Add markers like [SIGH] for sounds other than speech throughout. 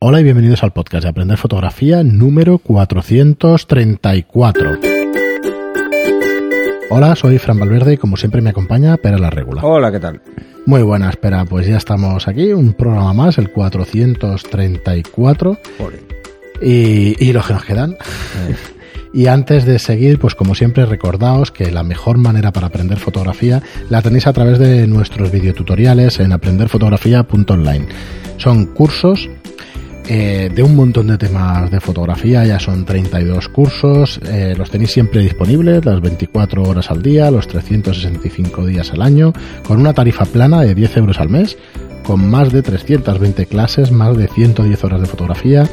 Hola y bienvenidos al podcast de Aprender Fotografía número 434. Hola, soy Fran Valverde y como siempre me acompaña Pera la Regula. Hola, ¿qué tal? Muy buena, espera, pues ya estamos aquí, un programa más, el 434. Y, y los que nos quedan. [LAUGHS] Y antes de seguir, pues como siempre, recordaos que la mejor manera para aprender fotografía la tenéis a través de nuestros videotutoriales en aprenderfotografía.online. Son cursos eh, de un montón de temas de fotografía, ya son 32 cursos, eh, los tenéis siempre disponibles, las 24 horas al día, los 365 días al año, con una tarifa plana de 10 euros al mes, con más de 320 clases, más de 110 horas de fotografía.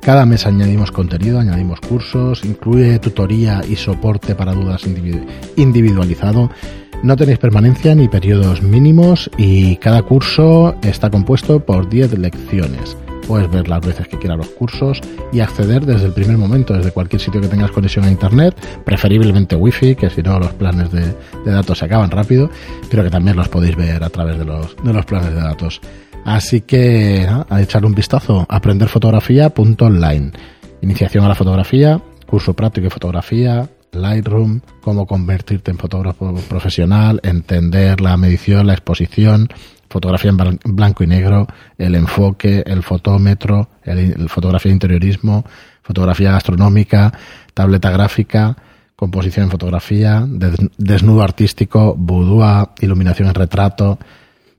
Cada mes añadimos contenido, añadimos cursos, incluye tutoría y soporte para dudas individualizado. No tenéis permanencia ni periodos mínimos y cada curso está compuesto por 10 lecciones. Puedes ver las veces que quieras los cursos y acceder desde el primer momento, desde cualquier sitio que tengas conexión a internet, preferiblemente wifi, que si no los planes de, datos se acaban rápido, pero que también los podéis ver a través de los, de los planes de datos. Así que a echarle un vistazo, aprenderfotografía.online. Iniciación a la fotografía, curso práctico de fotografía, Lightroom, cómo convertirte en fotógrafo profesional, entender la medición, la exposición, fotografía en blanco y negro, el enfoque, el fotómetro, el, fotografía de interiorismo, fotografía gastronómica, tableta gráfica, composición en fotografía, desnudo artístico, boudoir, iluminación en retrato,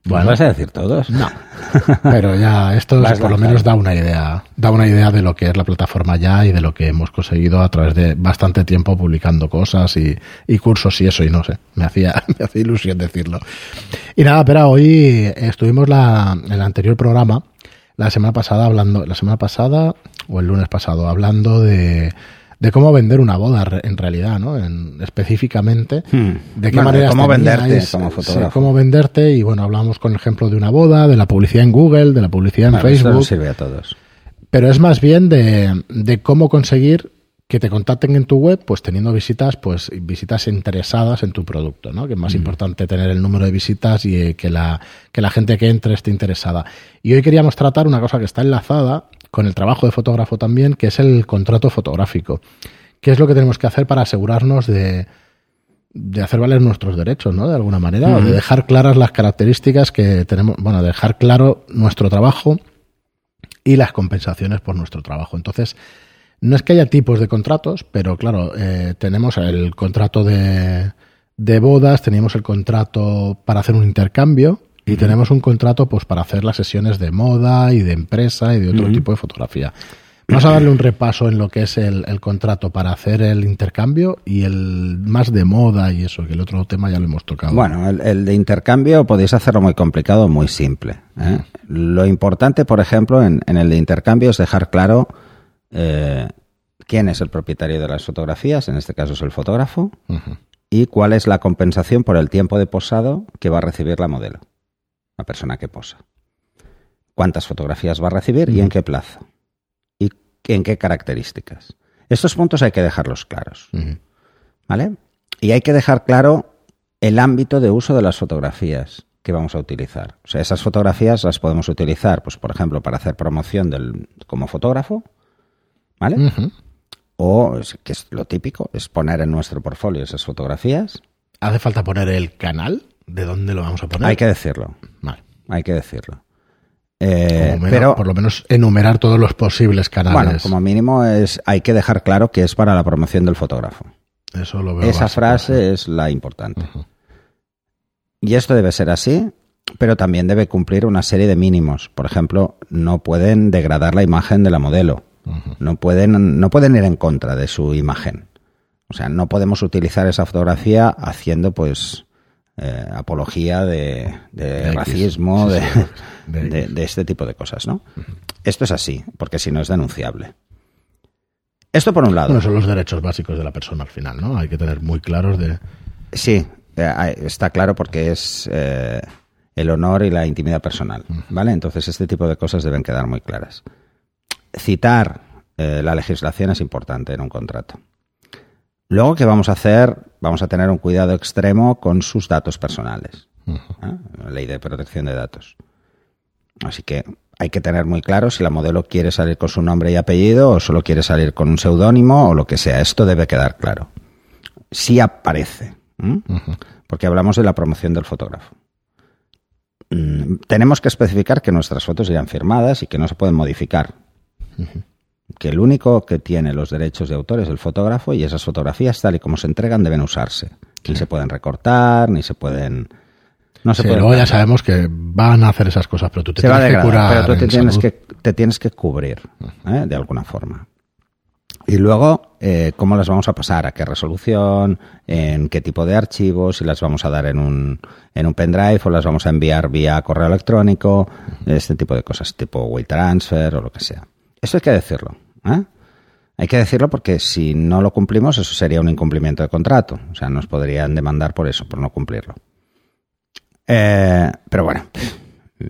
bueno, ¿Vas a decir todos? No. [LAUGHS] Pero ya esto por lo menos da una idea, da una idea de lo que es la plataforma ya y de lo que hemos conseguido a través de bastante tiempo publicando cosas y, cursos y eso y no sé, me hacía, [LAUGHS] me hacía ilusión decirlo. Y nada, pero hoy estuvimos la, en el anterior programa, la semana pasada hablando, la semana pasada o el lunes pasado hablando de de cómo vender una boda en realidad, ¿no? En, específicamente, hmm. de qué manera cómo venderte como fotógrafo. cómo venderte y bueno, hablamos con el ejemplo de una boda, de la publicidad en Google, de la publicidad en Facebook. Eso sirve a todos. Pero es más bien de, de cómo conseguir que te contacten en tu web, pues teniendo visitas, pues visitas interesadas en tu producto, ¿no? Que es más hmm. importante tener el número de visitas y eh, que la, que la gente que entre esté interesada. Y hoy queríamos tratar una cosa que está enlazada con el trabajo de fotógrafo también, que es el contrato fotográfico. ¿Qué es lo que tenemos que hacer para asegurarnos de, de hacer valer nuestros derechos, ¿no? De alguna manera, o de dejar claras las características que tenemos, bueno, dejar claro nuestro trabajo y las compensaciones por nuestro trabajo. Entonces, no es que haya tipos de contratos, pero claro, eh, tenemos el contrato de, de bodas, tenemos el contrato para hacer un intercambio, y tenemos un contrato pues para hacer las sesiones de moda y de empresa y de otro tipo de fotografía. Vamos a darle un repaso en lo que es el, contrato para hacer el intercambio y el más de moda y eso, que el otro tema ya lo hemos tocado. Bueno, el, de intercambio podéis hacerlo muy complicado o muy simple. ¿eh? Lo importante, por ejemplo, en, el de intercambio es dejar claro eh, quién es el propietario de las fotografías, en este caso es el fotógrafo, y cuál es la compensación por el tiempo de posado que va a recibir la modelo la persona que posa. ¿Cuántas fotografías va a recibir y en qué plazo? ¿Y en qué características? Estos puntos hay que dejarlos claros. ¿Vale? Y hay que dejar claro el ámbito de uso de las fotografías que vamos a utilizar. O sea, esas fotografías las podemos utilizar, pues, por ejemplo, para hacer promoción del, como fotógrafo, ¿vale? O, que es lo típico, es poner en nuestro portfolio esas fotografías. ¿Hace falta poner el canal? ¿De dónde lo vamos a poner? Hay que decirlo. Vale. Hay que decirlo. Eh, pero por lo menos enumerar todos los posibles canales. Bueno, como mínimo es hay que dejar claro que es para la promoción del fotógrafo. Eso lo veo. Esa frase es la importante. Y esto debe ser así, pero también debe cumplir una serie de mínimos. Por ejemplo, no pueden degradar la imagen de la modelo. No pueden no pueden ir en contra de su imagen. O sea, no podemos utilizar esa fotografía haciendo pues eh, apología de, racismo, [LAUGHS] de, este tipo de cosas, ¿no? Esto es así, porque si no es denunciable. Esto por un lado. Bueno, son los derechos básicos de la persona al final, ¿no? Hay que tener muy claros de... Sí, eh, está claro porque es eh, el honor y la intimidad personal, ¿vale? Entonces este tipo de cosas deben quedar muy claras. Citar la legislación es importante en un contrato. Luego, ¿qué vamos a hacer? Vamos a tener un cuidado extremo con sus datos personales. La ley de protección de datos. Así que hay que tener muy claro si la modelo quiere salir con su nombre y apellido o solo quiere salir con un seudónimo o lo que sea. Esto debe quedar claro. Si aparece, ¿m? porque hablamos de la promoción del fotógrafo. Mm, Tenemos que especificar que nuestras fotos irán firmadas y que no se pueden modificar. Que el único que tiene los derechos de autor es el fotógrafo y esas fotografías, tal y como se entregan, deben usarse. Ni se pueden recortar, ni se pueden. No se Sí, pueden luego ya sabemos que van a hacer esas cosas, pero tú te se tienes que degradar, curar. pero tú te en tienes, que, te tienes que cubrir ¿eh? de alguna forma. Y luego, eh, ¿cómo las vamos a pasar? ¿A qué resolución? ¿En qué tipo de archivos? ¿Si las vamos a dar en un, en un pendrive o las vamos a enviar vía correo electrónico? Este tipo de cosas, tipo WeTransfer o lo que sea. Eso hay que decirlo. ¿eh? Hay que decirlo porque si no lo cumplimos, eso sería un incumplimiento de contrato. O sea, nos podrían demandar por eso, por no cumplirlo. Eh, pero bueno,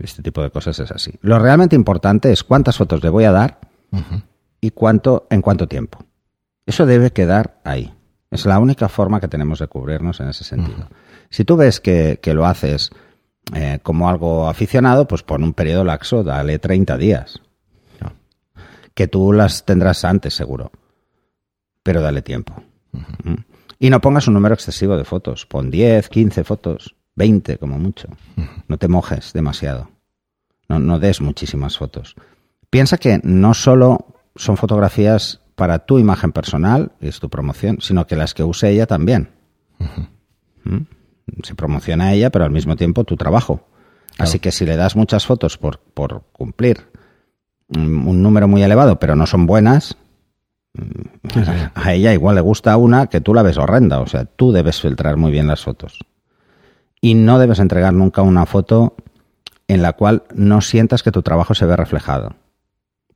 este tipo de cosas es así. Lo realmente importante es cuántas fotos le voy a dar y cuánto, en cuánto tiempo. Eso debe quedar ahí. Es la única forma que tenemos de cubrirnos en ese sentido. Si tú ves que, que lo haces eh, como algo aficionado, pues pon un periodo laxo, dale 30 días. Que tú las tendrás antes, seguro. Pero dale tiempo. ¿Mm? Y no pongas un número excesivo de fotos. Pon 10, 15 fotos, 20 como mucho. No te mojes demasiado. No, no des muchísimas fotos. Piensa que no solo son fotografías para tu imagen personal, y es tu promoción, sino que las que use ella también. ¿Mm? Se promociona ella, pero al mismo tiempo tu trabajo. Así que si le das muchas fotos por, por cumplir un un número muy elevado, pero no son buenas, Sí, sí. a ella igual le gusta una que tú la ves horrenda. O sea, tú debes filtrar muy bien las fotos. Y no debes entregar nunca una foto en la cual no sientas que tu trabajo se ve reflejado.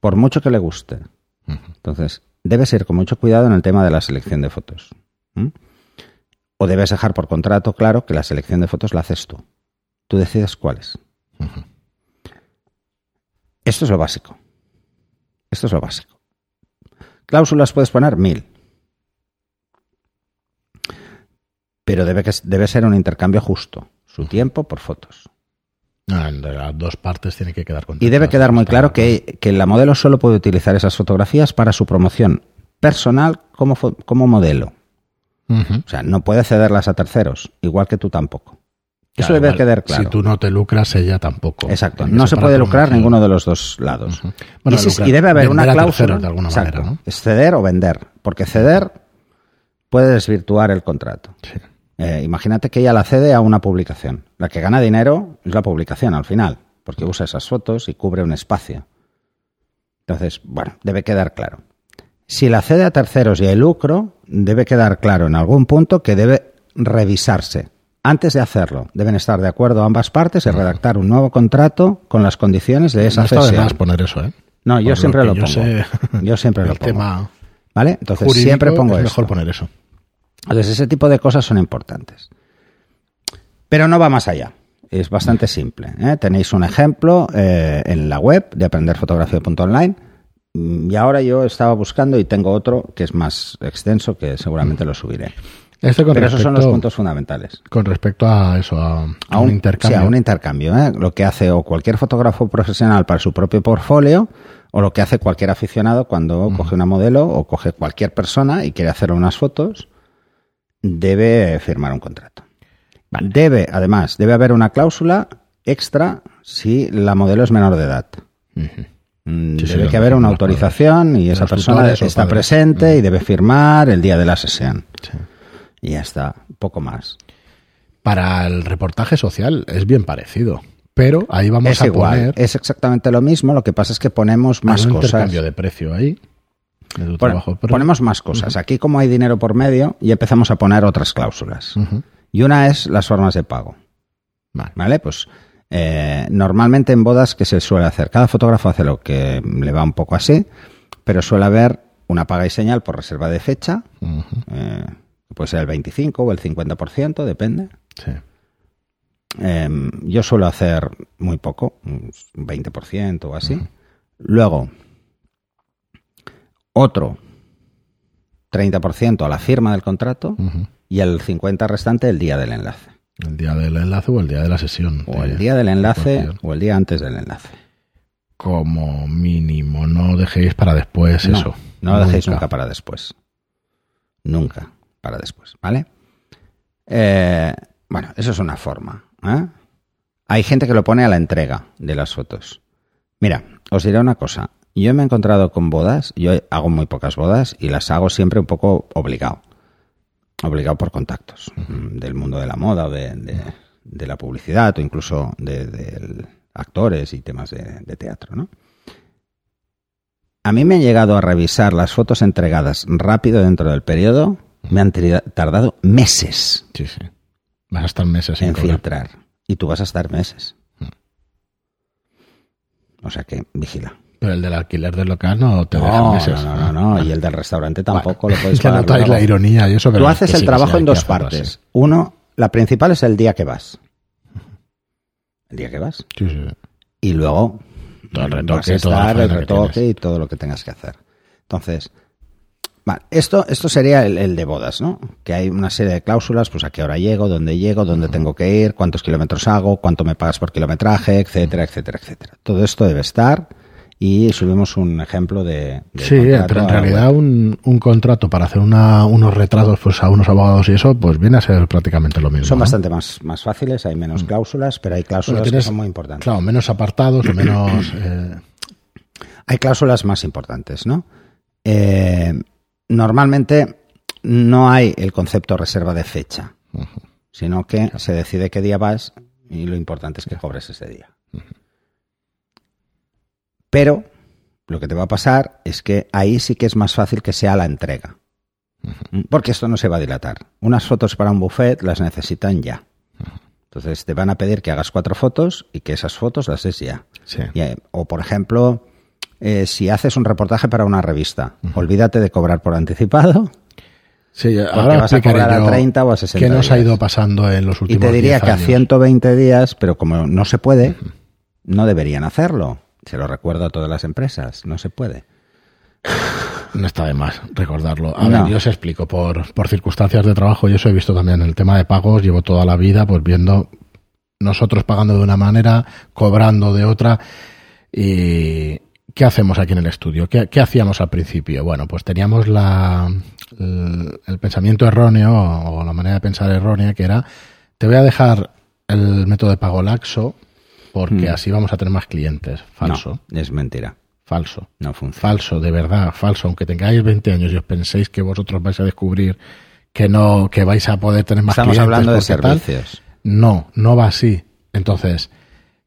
Por mucho que le guste. Entonces, debes ir con mucho cuidado en el tema de la selección de fotos. ¿Mm? O debes dejar por contrato claro que la selección de fotos la haces tú. Tú decides cuáles. Esto es lo básico. Esto es lo básico. Cláusulas puedes poner mil. Pero debe, que, debe ser un intercambio justo. Su tiempo por fotos. Ah, las dos partes tiene que quedar Y debe quedar muy claro que, que la modelo solo puede utilizar esas fotografías para su promoción personal como, como modelo. O sea, no puede cederlas a terceros, igual que tú tampoco. Eso Claro, debe quedar claro. Si tú no te lucras, ella tampoco. Exacto. No se puede lucrar ninguno de los dos lados. Bueno, y, si- lucrar, y debe haber una cláusula. de alguna Exacto. manera, ¿no? Es ceder o vender. Porque ceder puede desvirtuar el contrato. Sí. Eh, imagínate que ella la cede a una publicación. La que gana dinero es la publicación al final, porque usa esas fotos y cubre un espacio. Entonces, bueno, debe quedar claro. Si la cede a terceros y hay lucro, debe quedar claro en algún punto que debe revisarse. Antes de hacerlo, deben estar de acuerdo ambas partes y redactar un nuevo contrato con las condiciones de esa No está de cesión. más poner eso, ¿eh? No, yo siempre lo yo sé, [LAUGHS] Yo siempre lo pongo. tema ¿Vale? Entonces, siempre pongo es esto. mejor poner eso. Entonces, ese tipo de cosas son importantes. Pero no va más allá. Es bastante simple. ¿eh? Tenéis un ejemplo eh, en la web de aprenderfotografía.online. Mm, Y ahora yo estaba buscando y tengo otro que es más extenso que seguramente lo subiré. Esto con Pero esos son los respecto- puntos fundamentales. Con respecto a eso, a, un, un, intercambio. sí, a un intercambio. ¿eh? Lo que hace o cualquier fotógrafo profesional para su propio portfolio o lo que hace cualquier aficionado cuando coge una modelo o coge cualquier persona y quiere hacer unas fotos, debe firmar un contrato. Debe, además, debe haber una cláusula extra si la modelo es menor de edad. Mm, sí, debe que haber una autorización y esa persona está padres. presente y debe firmar el día de la sesión. Sí. Y ya está, poco más. Para el reportaje social es bien parecido. Pero ahí vamos es a igual, poner es exactamente lo mismo, lo que pasa es que ponemos más hay un cosas. intercambio de precio ahí. de tu Pon- trabajo, pero- ponemos más cosas. Aquí como hay dinero por medio y empezamos a poner otras cláusulas. Y una es las formas de pago. Vale. ¿Vale? Pues eh, normalmente en bodas que se suele hacer, cada fotógrafo hace lo que le va un poco así, pero suele haber una paga y señal por reserva de fecha, eh, puede ser el 25 o el 50%, depende. Sí. Eh, yo suelo hacer muy poco, un 20% o así. Luego, otro 30% a la firma del contrato y el 50% restante el día del enlace. El día del enlace o el día de la sesión. O el día del enlace o el día antes del enlace. Como mínimo, no dejéis para después No, eso. No lo dejéis nunca para después. Nunca para después, ¿vale? Eh, bueno, eso es una forma. ¿eh? Hay gente que lo pone a la entrega de las fotos. Mira, os diré una cosa. Yo me he encontrado con bodas, yo hago muy pocas bodas y las hago siempre un poco obligado. Obligado por contactos mm, del mundo de la moda de, de- la publicidad o incluso de, de actores y temas de, de teatro, ¿no? A mí me han llegado a revisar las fotos entregadas rápido dentro del periodo, me han tardado meses Sí, sí. Vas a estar meses en cobrar. filtrar. Y tú vas a estar meses. O sea que vigila. Pero el del alquiler del local no te deja meses. no, no, no, no. Y el del restaurante tampoco lo [LAUGHS] puedes que pagar. notáis luego. la ironía y eso. pero Tú que haces el que trabajo en que dos partes. así. Uno, la principal es el día que vas. El día que vas. Sí, sí. Y luego Todo el vas retoque, a estar, el que retoque y todo lo que tengas que hacer. Entonces, vale, esto, esto sería el, el de bodas, ¿no? Que hay una serie de cláusulas, pues a qué hora llego, dónde llego, dónde tengo que ir, cuántos kilómetros hago, cuánto me pagas por kilometraje, etcétera, etcétera, etcétera. Todo esto debe estar y subimos un ejemplo de... de Sí, pero en realidad un, un contrato para hacer una, unos retratos pues, a unos abogados y eso, pues viene a ser prácticamente lo mismo. Son ¿no? bastante más, más fáciles, hay menos cláusulas, pero hay cláusulas que son muy importantes. Claro, menos apartados o menos... [COUGHS] eh, Hay cláusulas más importantes, ¿no? Eh, normalmente no hay el concepto reserva de fecha, sino que se decide qué día vas y lo importante es que cobres ese día. Pero lo que te va a pasar es que ahí sí que es más fácil que sea la entrega. Porque esto no se va a dilatar. Unas fotos para un buffet las necesitan ya. Entonces te van a pedir que hagas cuatro fotos y que esas fotos las des ya. sí. Y, eh, O, por ejemplo, eh, si haces un reportaje para una revista, olvídate de cobrar por anticipado Sí, ahora vas a cobrar a yo 30 o a 60 qué nos ha días. ido pasando en los Y últimos te diría 10 que a años. 120 días, pero como no se puede, no deberían hacerlo. Se lo recuerdo a todas las empresas, no se puede. No está de más recordarlo. A No. ver, yo os explico, por, por circunstancias de trabajo, y eso he visto también el tema de pagos, llevo toda la vida pues viendo nosotros pagando de una manera, cobrando de otra, y ¿qué hacemos aquí en el estudio? ¿Qué, qué hacíamos al principio? Bueno, pues teníamos la, el, el pensamiento erróneo, o la manera de pensar errónea, que era, te voy a dejar el método de pago laxo, porque Mm. así vamos a tener más clientes. Falso, No, es mentira. falso. No funciona. Falso, de verdad, falso. Aunque tengáis 20 años y os penséis que vosotros vais a descubrir que no, que vais a poder tener más Estamos clientes hablando de porque tal. servicios. No, no va así. Entonces,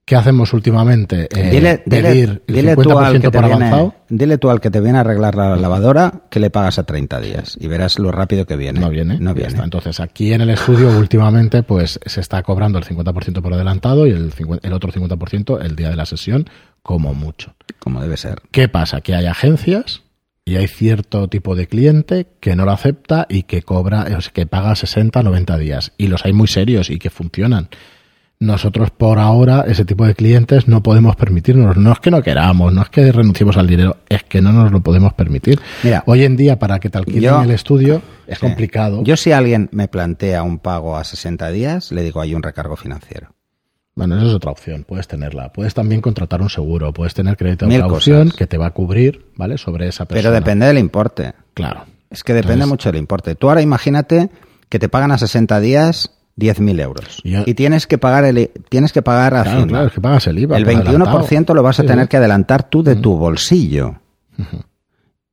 ¿qué hacemos últimamente? Eh, dile, dile- pedir el dile tú 50% al que por viene, avanzado. dile tú al que te viene a arreglar la lavadora que le pagas a 30 días y verás lo rápido que viene. No viene. No viene. está. Entonces, aquí en el estudio, últimamente, pues se está cobrando el 50% por adelantado y el, 50 el otro 50% el día de la sesión, como mucho. Como debe ser. ¿Qué pasa? Que hay agencias y hay cierto tipo de cliente que no lo acepta y que cobra, que paga 60, 90 días. Y los hay muy serios y que funcionan. Nosotros por ahora, ese tipo de clientes no podemos permitirnos. No es que no queramos, no es que renunciemos al dinero, es que no nos lo podemos permitir. Mira, Hoy en día, para que te alquilen yo- el estudio, es Sí. complicado. Yo si alguien me plantea un pago a 60 días, le digo hay un recargo financiero. Bueno, esa es otra opción, puedes tenerla. Puedes también contratar un seguro, puedes tener crédito de cosas. que te va a cubrir, ¿vale? Sobre esa persona. Pero depende del importe. Claro. Es que depende Entonces- mucho del importe. Tú ahora imagínate que te pagan a 60 días 10.000 euros. Y tienes que pagar el, tienes que pagar a Claro, es que pagas el IVA. el por 21% adelantado. lo vas a Sí, tener sí. que adelantar tú de tu bolsillo.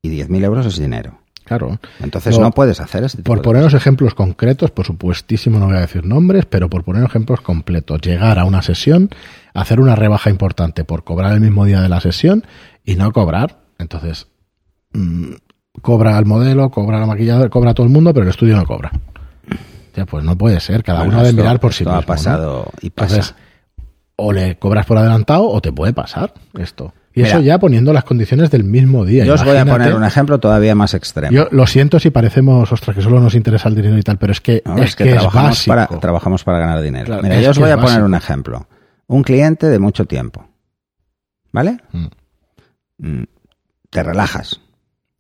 Y 10.000 euros es dinero. Claro. Entonces no puedes hacer este tipo Por de poneros ejemplos concretos, por supuestísimo no voy a decir nombres, pero por poner ejemplos completos, llegar a una sesión, hacer una rebaja importante por cobrar el mismo día de la sesión y no cobrar. Entonces, mm, cobra al modelo, cobra al maquillador, cobra a todo el mundo, pero el estudio no cobra. Ya, pues no puede ser, cada Bueno, uno debe mirar por sí mismo. ha ¿no? pasado y pasa. Entonces, o le cobras por adelantado o te puede pasar esto. Y Mira. eso ya poniendo las condiciones del mismo día. Yo os voy a poner un ejemplo todavía más extremo. Yo lo siento si parecemos, ostras, que solo nos interesa el dinero y tal, pero es que No, es, que, trabajamos, para, trabajamos para ganar dinero. Claro, Mira, yo os voy a poner un ejemplo. Un cliente de mucho tiempo. ¿Vale? Mm. Mm, Te relajas.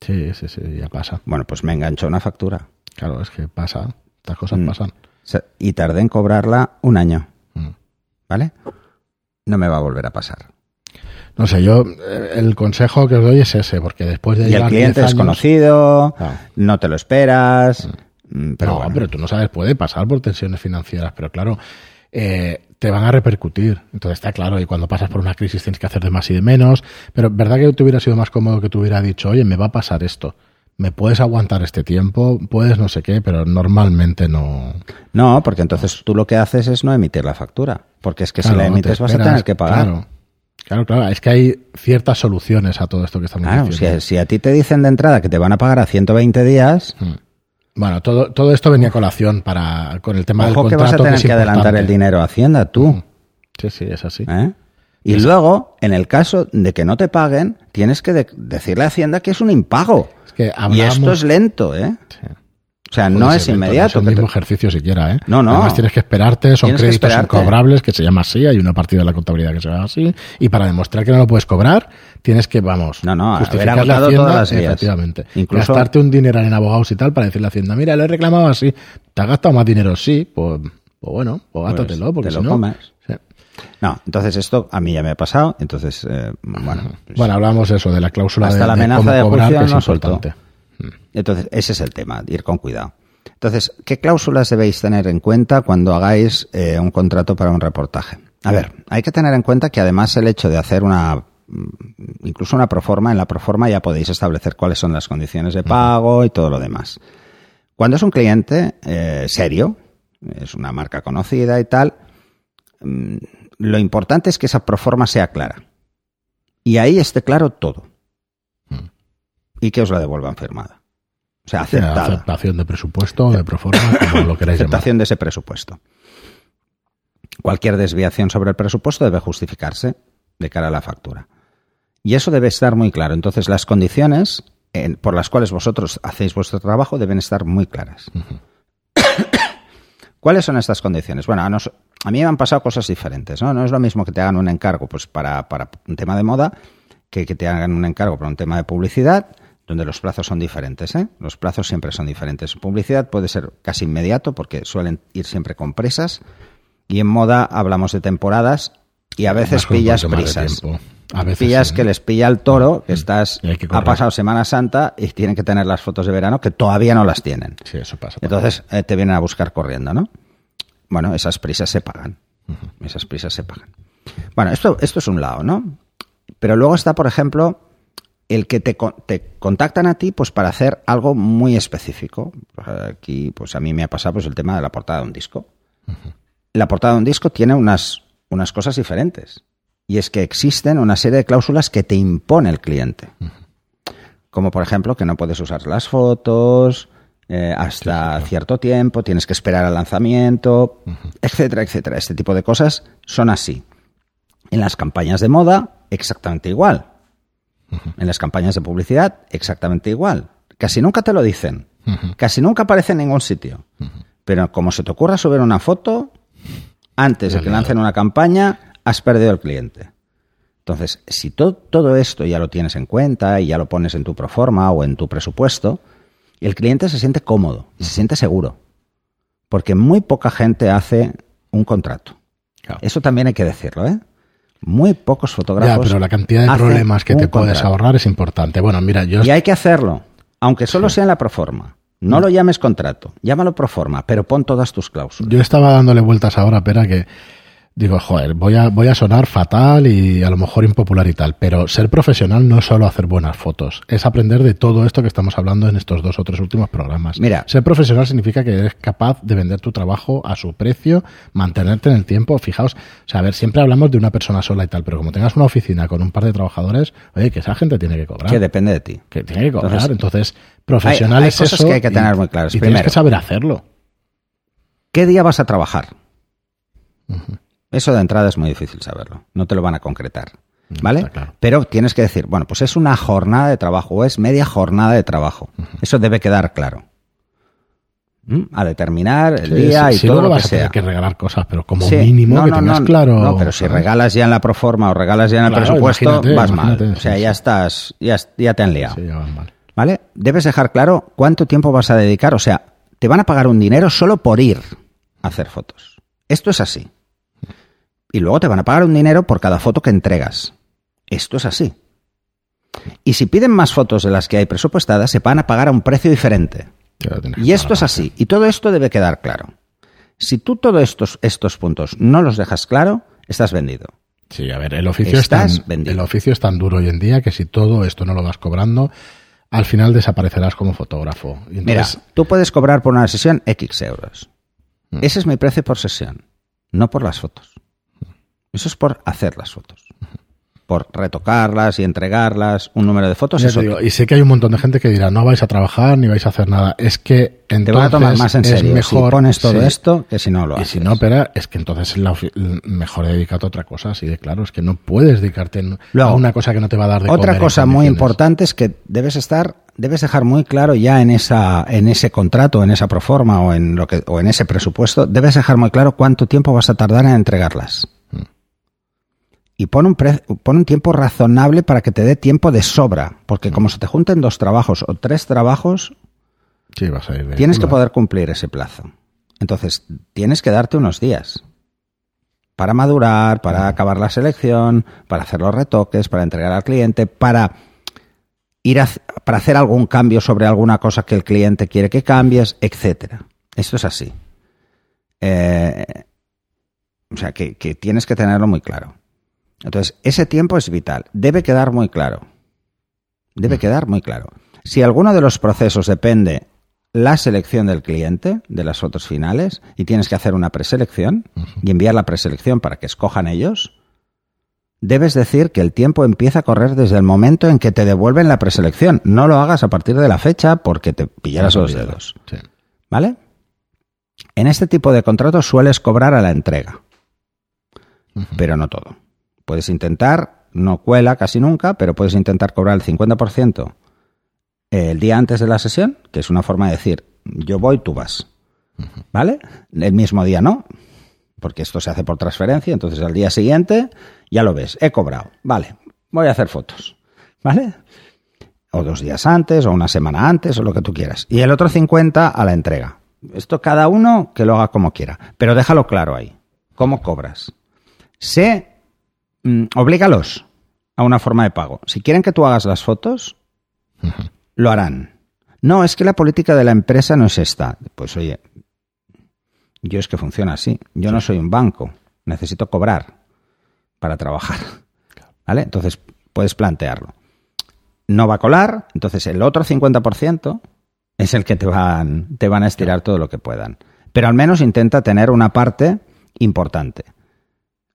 Sí, sí, sí, ya pasa. Bueno, pues me enganchó una factura. Claro, es que pasa. Estas cosas Mm. pasan. Y tardé en cobrarla un año. Mm. ¿Vale? No me va a volver a pasar. No sé, yo eh, el consejo que os doy es ese, porque después de Y el cliente 10 es años- conocido, Claro. no te lo esperas. mm, Pero Pero, no, bueno. pero tú no sabes, puede pasar por tensiones financieras, pero claro, eh, te van a repercutir. Entonces está claro, y cuando pasas por una crisis tienes que hacer de más y de menos. Pero ¿verdad que te hubiera sido más cómodo que te hubiera dicho, oye, me va a pasar esto? ¿Me puedes aguantar este tiempo? Puedes no sé qué, pero normalmente no. No, porque entonces tú lo que haces es no emitir la factura. Porque es que si la te emites vas a tener que pagar. Claro. Claro, claro, es que hay ciertas soluciones a todo esto que estamos Claro, si, diciendo. si a ti te dicen de entrada que te van a pagar a 120 días, Bueno, todo, todo esto venía a colación para, con el tema ojo del que contrato. vas a tener que adelantar el dinero a Hacienda tú. Sí, sí, es así. ¿eh? Y luego, en el caso de que no te paguen, tienes que de- decirle a Hacienda que es un impago. Es que Y hablamos- esto es lento, ¿eh? Sí. O sea, no es inmediato. No es el mismo ejercicio siquiera, ¿eh? No, no. Además tienes que esperarte, son Tienes créditos incobrables, que se llama así, hay una partida de la contabilidad que se llama así, y para demostrar que no lo puedes cobrar, tienes que, vamos, No, no, haber justificarle a agotado Hacienda, todas las efectivamente. Incluso- Gastarte un dinero en abogados y tal para decirle a Hacienda, mira, lo he reclamado así, te has gastado más dinero, sí, pues, pues bueno, pues gástatelo, porque te si lo no... comes. Sí. No, entonces esto a mí ya me ha pasado. Entonces, eh, bueno, pues- Bueno, hablamos eso, de la cláusula Hasta de, la amenaza de cobrar, juicio no soltó. importante. Entonces, ese es el tema, ir con cuidado. Entonces, ¿qué cláusulas debéis tener en cuenta cuando hagáis eh, un contrato para un reportaje? A ver, hay que tener en cuenta que además el hecho de hacer una, mm, incluso una proforma, en la proforma ya podéis establecer cuáles son las condiciones de pago y todo lo demás. Cuando es un cliente eh, serio, es una marca conocida y tal, mm, lo importante es que esa proforma sea clara. Y ahí esté claro todo. Y que os la devuelvan firmada. O sea, aceptada. aceptación de presupuesto, de proforma, como lo queráis llamar. aceptación de ese presupuesto. Cualquier desviación sobre el presupuesto debe justificarse de cara a la factura. Y eso debe estar muy claro. Entonces, las condiciones en- por las cuales vosotros hacéis vuestro trabajo deben estar muy claras. [COUGHS] ¿Cuáles son estas condiciones? Bueno, a, nos- a mí me han pasado cosas diferentes. ¿no? no es lo mismo que te hagan un encargo pues, para, para un tema de moda que que te hagan un encargo para un tema de publicidad, donde los plazos son diferentes. ¿eh? Los plazos siempre son diferentes. Publicidad puede ser casi inmediato porque suelen ir siempre con presas. Y en moda hablamos de temporadas y a veces pillas prisas. A veces pillas sí. que les pilla el toro, que estás, que ha pasado Semana Santa y tienen que tener las fotos de verano que todavía no las tienen. Sí, eso pasa. Entonces eh, te vienen a buscar corriendo, ¿no? Bueno, esas prisas se pagan. Esas prisas se pagan. Bueno, esto, esto es un lado, ¿no? Pero luego está, por ejemplo, el que te, te contactan a ti pues para hacer algo muy específico. Aquí, pues a mí me ha pasado pues, el tema de la portada de un disco. La portada de un disco tiene unas, unas cosas diferentes. Y es que existen una serie de cláusulas que te impone el cliente. Como por ejemplo que no puedes usar las fotos eh, hasta cierto tiempo, tienes que esperar al lanzamiento, etcétera, etcétera. Este tipo de cosas son así. En las campañas de moda, exactamente igual. En las campañas de publicidad, exactamente igual. Casi nunca te lo dicen. Casi nunca aparece en ningún sitio. Pero como se te ocurra subir una foto, antes de que lancen una campaña, has perdido el cliente. Entonces, si to- todo esto ya lo tienes en cuenta y ya lo pones en tu proforma o en tu presupuesto, el cliente se siente cómodo, y se siente seguro. Porque muy poca gente hace un contrato. Claro. Eso también hay que decirlo, ¿eh? Muy pocos Ya, fotógrafos. pero la cantidad de problemas que te puedes contrato. ahorrar es importante. Bueno, mira, yo Y hay que hacerlo, aunque solo sea en la proforma. No lo llames contrato, llámalo proforma, pero pon todas tus cláusulas. Yo estaba dándole vueltas ahora, pera, que digo, joder, voy a, voy a sonar fatal y a lo mejor impopular y tal, pero ser profesional no es solo hacer buenas fotos, es aprender de todo esto que estamos hablando en estos dos o tres últimos programas. Mira. ser profesional significa que eres capaz de vender tu trabajo a su precio, mantenerte en el tiempo. Fijaos, o sea, a ver, siempre hablamos de una persona sola y tal, pero como tengas una oficina con un par de trabajadores, oye, que esa gente tiene que cobrar. Que depende de ti. que tiene que cobrar. Entonces, Entonces, profesional hay- hay es cosas eso que hay que y- tener muy claras. Y tienes Primero. que saber hacerlo. ¿Qué día vas a trabajar? Eso de entrada es muy difícil saberlo. No te lo van a concretar. ¿Vale? está claro. Pero tienes que decir, bueno, pues es una jornada de trabajo o es media jornada de trabajo. Eso debe quedar claro. ¿Mm? A determinar el Sí, día sí, y sí, todo luego lo vas que a tener que regalar cosas, pero como mínimo no, que no, tengas no, claro. No, pero si ¿sabes? regalas ya en la proforma o regalas ya en el Claro, presupuesto, imagínate, vas mal. O sea, ya estás, ya, ya te han liado. Sí, ya van mal. ¿Vale? Debes dejar claro cuánto tiempo vas a dedicar. O sea, te van a pagar un dinero solo por ir a hacer fotos. Esto es así. Y luego te van a pagar un dinero por cada foto que entregas. Esto es así. Y si piden más fotos de las que hay presupuestadas, se van a pagar a un precio diferente. Y esto es así. Y todo esto debe quedar claro. Si tú todos estos, estos puntos no los dejas claro, estás vendido. Sí, a ver, el oficio, es tan, el oficio es tan duro hoy en día que si todo esto no lo vas cobrando, al final desaparecerás como fotógrafo. Mira, tú puedes cobrar por una sesión X euros. Mm. Ese es mi precio por sesión, no por las fotos. Eso es por hacer las fotos por retocarlas y entregarlas, un número de fotos. y sé que hay un montón de gente que dirá, no vais a trabajar ni vais a hacer nada. Es que entonces Te va a tomar más en serio mejor, si pones todo esto que si no lo haces. Y si no, pero es que entonces es mejor dedicarte a otra cosa, así de claro. Es que no puedes dedicarte a una cosa que no te va a dar de Otra cosa muy importante es que debes estar debes dejar muy claro ya en esa en ese contrato, en esa proforma o en lo que o en ese presupuesto, debes dejar muy claro cuánto tiempo vas a tardar en entregarlas y pon un, pon un tiempo razonable para que te dé tiempo de sobra, porque como se te junten dos trabajos o tres trabajos, tienes que poder cumplir ese plazo. Entonces, tienes que darte unos días para madurar, para acabar la selección, para hacer los retoques, para entregar al cliente, para ir a, para hacer algún cambio sobre alguna cosa que el cliente quiere que cambies, etcétera. Esto es así. Eh, o sea, que tienes que tenerlo muy claro. Entonces, ese tiempo es vital. Debe quedar muy claro. Debe mm. quedar muy claro. Si alguno de los procesos depende la selección del cliente de las fotos finales y tienes que hacer una preselección y enviar la preselección para que escojan ellos, debes decir que el tiempo empieza a correr desde el momento en que te devuelven la preselección. No lo hagas a partir de la fecha porque te pillarás los dedos. ¿Vale? En este tipo de contratos sueles cobrar a la entrega, pero no todo. Puedes intentar, no cuela casi nunca, pero puedes intentar cobrar el 50% el día antes de la sesión, que es una forma de decir, yo voy, tú vas. ¿Vale? El mismo día no, porque esto se hace por transferencia, entonces al día siguiente ya lo ves, he cobrado, vale, voy a hacer fotos, ¿vale? O dos días antes, o una semana antes, o lo que tú quieras. Y el otro 50 a la entrega. Esto cada uno que lo haga como quiera, pero déjalo claro ahí. ¿Cómo cobras? Sé Mm, oblígalos a una forma de pago. Si quieren que tú hagas las fotos, lo harán. No, es que la política de la empresa no es esta. Pues oye, yo es que funciona así. Yo no soy un banco. Necesito cobrar para trabajar. ¿Vale? Entonces puedes plantearlo. No va a colar, entonces el otro 50% es el que te van, te van a estirar todo lo que puedan. Pero al menos intenta tener una parte importante.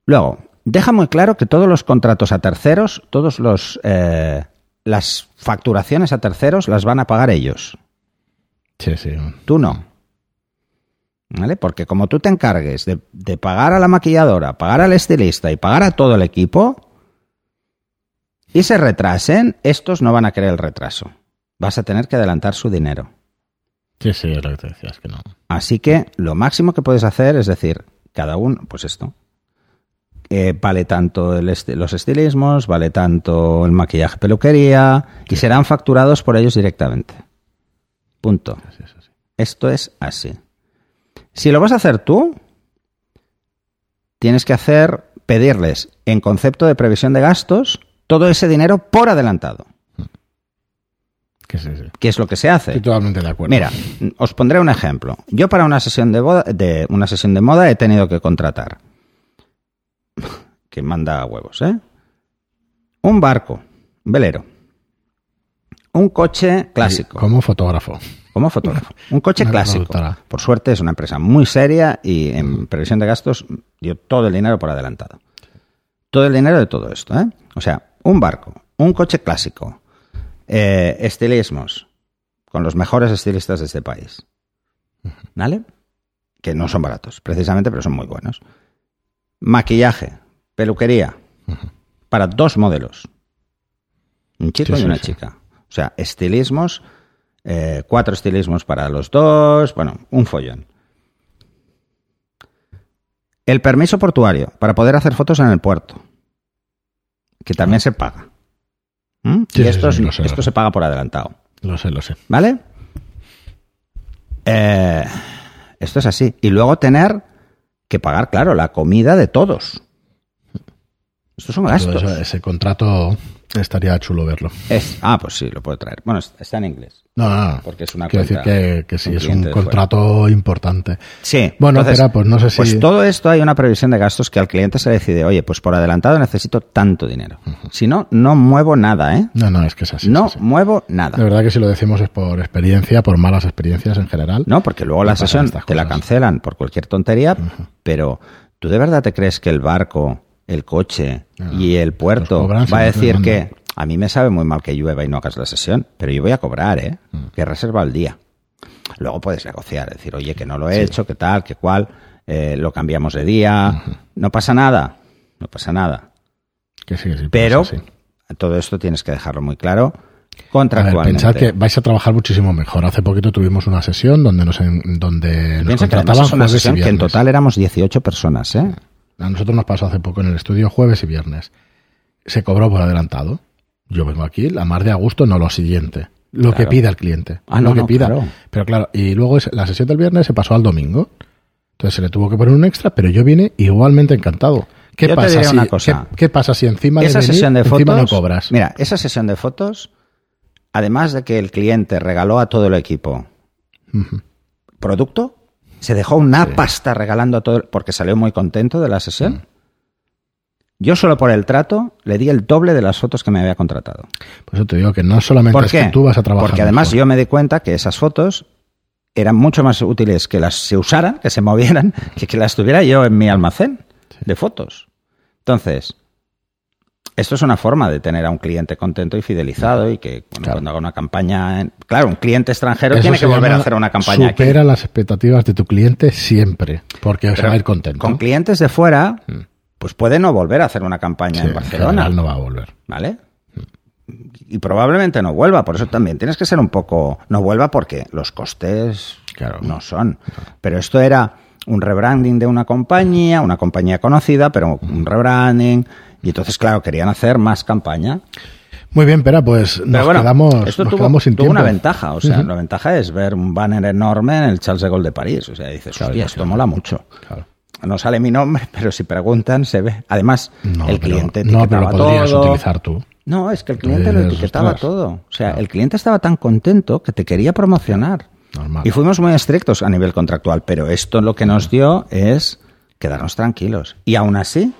Luego, deja muy claro que todos los contratos a terceros, todos los eh, las facturaciones a terceros las van a pagar ellos. Sí, sí. Tú no. ¿Vale? Porque como tú te encargues de, de pagar a la maquilladora, pagar al estilista y pagar a todo el equipo, y se retrasen, estos no van a querer el retraso. Vas a tener que adelantar su dinero. Sí, sí, es lo que te decías, que no. Así que lo máximo que puedes hacer es decir, cada uno, pues esto, eh, vale tanto los estilismos, vale tanto el maquillaje peluquería, y serán facturados por ellos directamente. Punto. Esto es así. Si lo vas a hacer tú, tienes que hacer, pedirles en concepto de previsión de gastos todo ese dinero por adelantado. ¿Qué es lo que se hace? Estoy totalmente de acuerdo. Mira, os pondré un ejemplo. Yo para una sesión de, boda, de una sesión de moda he tenido que contratar [LAUGHS] que manda huevos, ¿eh? Un barco, un velero. Un coche clásico. Como fotógrafo. Como fotógrafo. [LAUGHS] Un coche clásico. Por suerte es una empresa muy seria y en previsión de gastos dio todo el dinero por adelantado. Todo el dinero de todo esto, ¿eh? O sea, un barco, un coche clásico, eh, estilismos, con los mejores estilistas de este país. ¿Vale? Que no son baratos, precisamente, pero son muy buenos. Maquillaje, peluquería, para dos modelos. Un chico y una chica. O sea, estilismos, eh, cuatro estilismos para los dos, bueno, un follón. El permiso portuario para poder hacer fotos en el puerto, que también se paga. ¿Mm? y esto, esto se paga por adelantado. Lo sé, lo sé. ¿Vale? Eh, esto es así. Y luego tener que pagar, claro, la comida de todos. Estos son gastos. eso, ese contrato estaría chulo verlo. Es, ah, pues sí, lo puedo traer. Bueno, está en inglés. No, no, no. Porque es una Quiero decir que, que sí, un es un contrato importante. Sí. Bueno, entonces, espera, pues no sé si- Pues todo esto hay una previsión de gastos que al cliente se decide, oye, pues por adelantado necesito tanto dinero. Si no, no muevo nada, ¿eh? No, no, es que es así. no es así. muevo nada. De verdad que si lo decimos es por experiencia, por malas experiencias en general. No, porque luego la sesión te la cancelan por cualquier tontería, pero ¿tú de verdad te crees que el barco, el coche y el puerto va a decir que a mí me sabe muy mal que llueva y no hagas la sesión, pero yo voy a cobrar, ¿eh? Mm. Que reserva el día. Luego puedes negociar, decir, oye, que no lo he hecho, que tal, que cual, eh, lo cambiamos de día, no pasa nada, no pasa nada. Que sí, que sí, Pero todo esto tienes que dejarlo muy claro contractualmente. pensad que vais a trabajar muchísimo mejor. Hace poquito tuvimos una sesión donde nos, donde nos que contrataban es una sesión que en total éramos 18 personas, ¿eh? A nosotros nos pasó hace poco en el estudio jueves y viernes. Se cobró por adelantado. Yo vengo aquí, la más de a gusto, no lo siguiente. Lo que pida el cliente. Ah, no, lo que no, pida. claro. Pero claro, y luego es- la sesión del viernes se pasó al domingo. Entonces se le tuvo que poner un extra, pero yo vine igualmente encantado. ¿Qué Yo te pasa diré si, una cosa. ¿qué, qué pasa si encima esa de venir, sesión de encima fotos, no cobras? mira, esa sesión de fotos, además de que el cliente regaló a todo el equipo producto, se dejó una pasta regalando a todo, el- porque salió muy contento de la sesión. Mm. Yo solo por el trato le di el doble de las fotos que me había contratado. Por eso te digo que no solamente ¿Por es que tú vas a trabajar. Porque además mejor. yo me di cuenta que esas fotos eran mucho más útiles que las se usaran, que se movieran, que que las tuviera yo en mi almacén de fotos. Entonces, esto es una forma de tener a un cliente contento y fidelizado y que bueno, Claro. cuando haga una campaña, en- claro, un cliente extranjero Eso tiene se que volver a hacer una campaña aquí. Supera las expectativas de tu cliente siempre, porque se Pero va a ir contento. Con clientes de fuera, pues puede no volver a hacer una campaña Sí, en Barcelona. general no va a volver. ¿Vale? Y probablemente no vuelva, por eso también tienes que ser un poco. No vuelva porque los costes Claro. no son. Pero esto era un rebranding de una compañía, una compañía conocida, pero un rebranding. Y entonces, claro, querían hacer más campaña. Muy bien, Pera, pues nos bueno, quedamos, esto nos tuvo, quedamos sin tuvo tiempo. una ventaja. O sea, la ventaja es ver un banner enorme en el Charles de Gaulle de París. O sea, dices, Claro, hostia, esto mola mucho. Claro. No sale mi nombre, [LAUGHS] pero si preguntan, se ve. Además, No, el pero- cliente no, pero lo etiquetaba podrías todo. utilizar tú. No, es que el cliente lo etiquetaba ostras, todo. O sea, el cliente estaba tan contento que te quería promocionar. Normal. Y fuimos muy estrictos a nivel contractual, pero esto lo que nos dio es quedarnos tranquilos. Y aún así,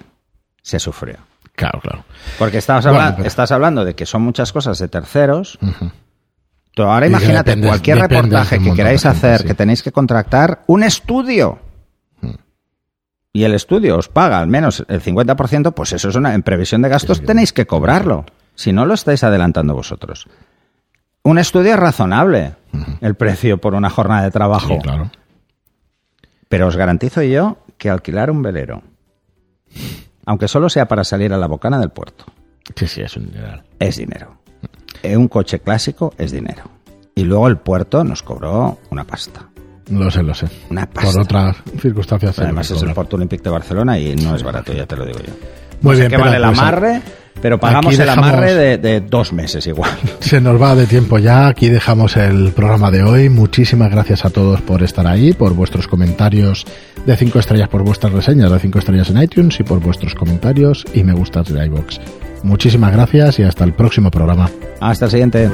se sufrió. Claro, claro. Porque estabas, Bueno, habla- pero- estás hablando de que son muchas cosas de terceros. Tú ahora imagínate cualquier reportaje que queráis gente, hacer, sí. que tenéis que contractar un estudio. Y el estudio os paga al menos el 50%, pues eso es una, en previsión de gastos tenéis que cobrarlo. Si no lo estáis adelantando vosotros. Un estudio es razonable, el precio por una jornada de trabajo. Sí, claro. Pero os garantizo yo que alquilar un velero, aunque solo sea para salir a la bocana del puerto, Sí, sí, es un dineral. es dinero. Eh, Un coche clásico es dinero. Y luego el puerto nos cobró una pasta. Lo sé, lo sé. Una pasta. Por otras circunstancias. Además es el cobran. Puerto Olímpico de Barcelona y no es barato, ya te lo digo yo. Muy No bien, Pera, vale el pues, amarre, pero pagamos el amarre de, de dos meses igual. [LAUGHS] Se nos va de tiempo ya, aquí dejamos el programa de hoy. Muchísimas gracias a todos por estar ahí, por vuestros comentarios de 5 estrellas, por vuestras reseñas de 5 estrellas en iTunes y por vuestros comentarios y me gustas de iVoox. Muchísimas gracias y hasta el próximo programa. Hasta el siguiente.